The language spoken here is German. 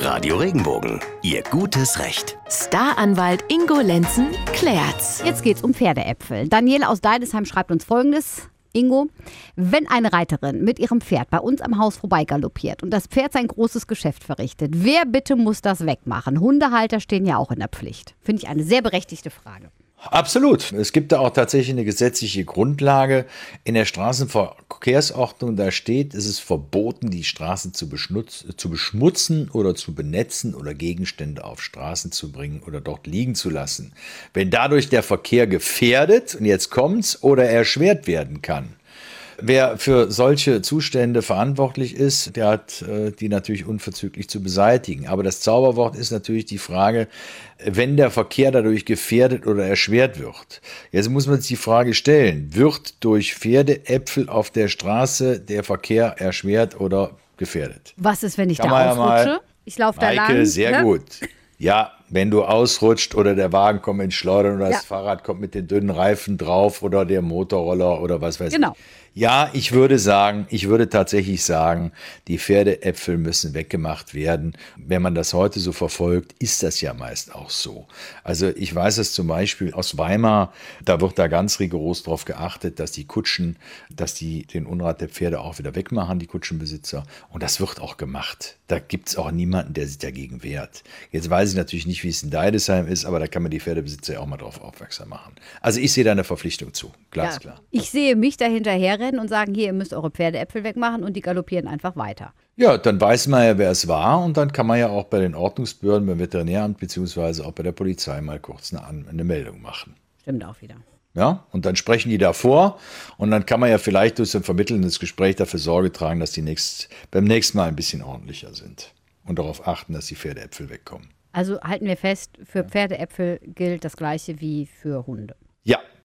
Radio Regenbogen, Ihr gutes Recht. Staranwalt Ingo Lenzen klärt's. Jetzt geht's um Pferdeäpfel. Daniele aus Deidesheim schreibt uns folgendes. Ingo, wenn eine Reiterin mit ihrem Pferd bei uns am Haus vorbeigaloppiert und das Pferd sein großes Geschäft verrichtet, wer bitte muss das wegmachen? Hundehalter stehen ja auch in der Pflicht. Finde ich eine sehr berechtigte Frage. Absolut. Es gibt da auch tatsächlich eine gesetzliche Grundlage in der Straßenverkehrsordnung. Da steht, es ist verboten, die Straßen zu, zu, beschmutzen oder zu benetzen oder Gegenstände auf Straßen zu bringen oder dort liegen zu lassen. Wenn dadurch der Verkehr gefährdet, und jetzt kommt's, oder erschwert werden kann. Wer für solche Zustände verantwortlich ist, der hat äh, die natürlich unverzüglich zu beseitigen. Aber das Zauberwort ist natürlich die Frage, wenn der Verkehr dadurch gefährdet oder erschwert wird. Jetzt muss man sich die Frage stellen, wird durch Pferdeäpfel auf der Straße der Verkehr erschwert oder gefährdet? Was ist, wenn ich Kann da ausrutsche? Ja ich laufe da lang. sehr ne? gut. Ja, wenn du ausrutscht oder der Wagen kommt ins Schleudern oder ja. das Fahrrad kommt mit den dünnen Reifen drauf oder der Motorroller oder was weiß genau. ich. Ja, ich würde sagen, ich würde tatsächlich sagen, die Pferdeäpfel müssen weggemacht werden. Wenn man das heute so verfolgt, ist das ja meist auch so. Also ich weiß es zum Beispiel aus Weimar, da wird da ganz rigoros darauf geachtet, dass die Kutschen, dass die den Unrat der Pferde auch wieder wegmachen, die Kutschenbesitzer. Und das wird auch gemacht. Da gibt es auch niemanden, der sich dagegen wehrt. Jetzt weiß ich natürlich nicht, wie es in Deidesheim ist, aber da kann man die Pferdebesitzer ja auch mal drauf aufmerksam machen. Also ich sehe da eine Verpflichtung zu, glasklar. Ja, ich sehe mich dahinterher rennen und sagen, hier, ihr müsst eure Pferdeäpfel wegmachen und die galoppieren einfach weiter. Ja, dann weiß man ja, wer es war und dann kann man ja auch bei den Ordnungsbehörden, beim Veterinäramt beziehungsweise auch bei der Polizei mal kurz eine, eine Meldung machen. Stimmt auch wieder. Ja, und dann sprechen die davor und dann kann man ja vielleicht durch so ein vermittelndes Gespräch dafür Sorge tragen, dass die nächst, beim nächsten Mal ein bisschen ordentlicher sind und darauf achten, dass die Pferdeäpfel wegkommen. Also halten wir fest, für Pferdeäpfel gilt das gleiche wie für Hunde.